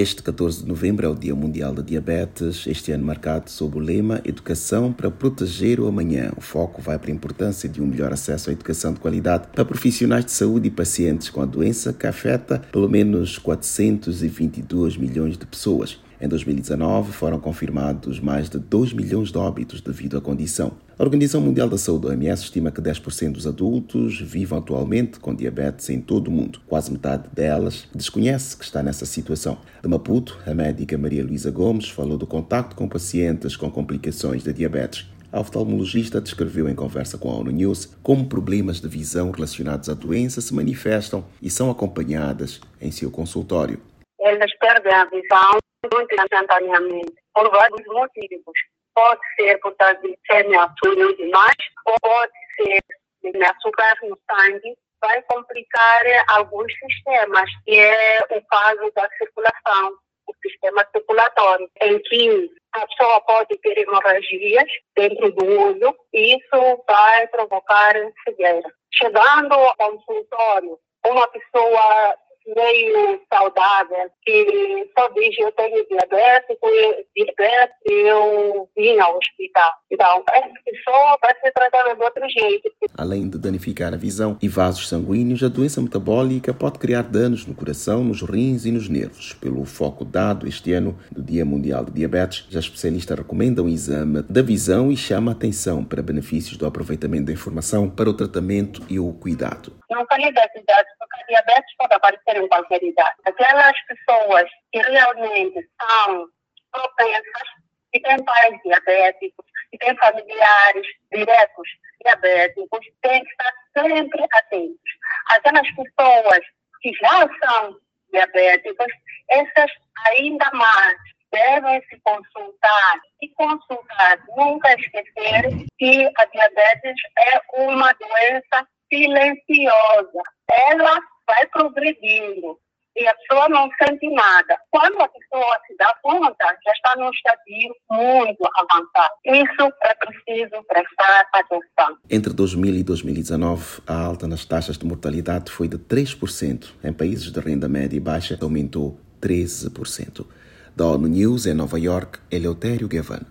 Este 14 de novembro é o Dia Mundial da Diabetes, este ano marcado sob o lema Educação para proteger o amanhã. O foco vai para a importância de um melhor acesso à educação de qualidade para profissionais de saúde e pacientes com a doença que afeta pelo menos 422 milhões de pessoas. Em 2019, foram confirmados mais de 2 milhões de óbitos devido à condição. A Organização Mundial da Saúde, OMS, estima que 10% dos adultos vivam atualmente com diabetes em todo o mundo. Quase metade delas desconhece que está nessa situação. De Maputo, a médica Maria Luísa Gomes falou do contacto com pacientes com complicações da diabetes. A oftalmologista descreveu em conversa com a ONU News como problemas de visão relacionados à doença se manifestam e são acompanhadas em seu consultório. Eles perdem a visão muito instantaneamente, por vários motivos. Pode ser por causa de semiaçúrio demais, ou pode ser de açúcar no sangue, vai complicar alguns sistemas, que é o caso da circulação, o sistema circulatório, em que a pessoa pode ter hemorragias dentro do olho e isso vai provocar cegueira. Chegando ao consultório, uma pessoa meio saudável, que só diz eu tenho diabetes, diabetes eu vim ao hospital. Então, essa pessoa vai ser tratada de outro jeito. Além de danificar a visão e vasos sanguíneos, a doença metabólica pode criar danos no coração, nos rins e nos nervos. Pelo foco dado este ano do Dia Mundial de Diabetes, já especialistas recomendam o exame da visão e chama atenção para benefícios do aproveitamento da informação para o tratamento e o cuidado. Não falei das idades, porque diabetes pode aparecer em qualquer idade. Aquelas pessoas que realmente são propensas, que têm pais diabéticos, que têm familiares diretos diabéticos, têm que estar sempre atentos. Aquelas pessoas que já são diabéticas, essas ainda mais devem se consultar e consultar, nunca esquecer que a diabetes é uma doença silenciosa. Ela vai progredindo e a pessoa não sente nada. Quando a pessoa se dá conta, já está num estadio muito avançado. Isso é preciso prestar atenção. Entre 2000 e 2019, a alta nas taxas de mortalidade foi de 3%. Em países de renda média e baixa, aumentou 13%. Da ONU News, em Nova York, Eleutério Gavan.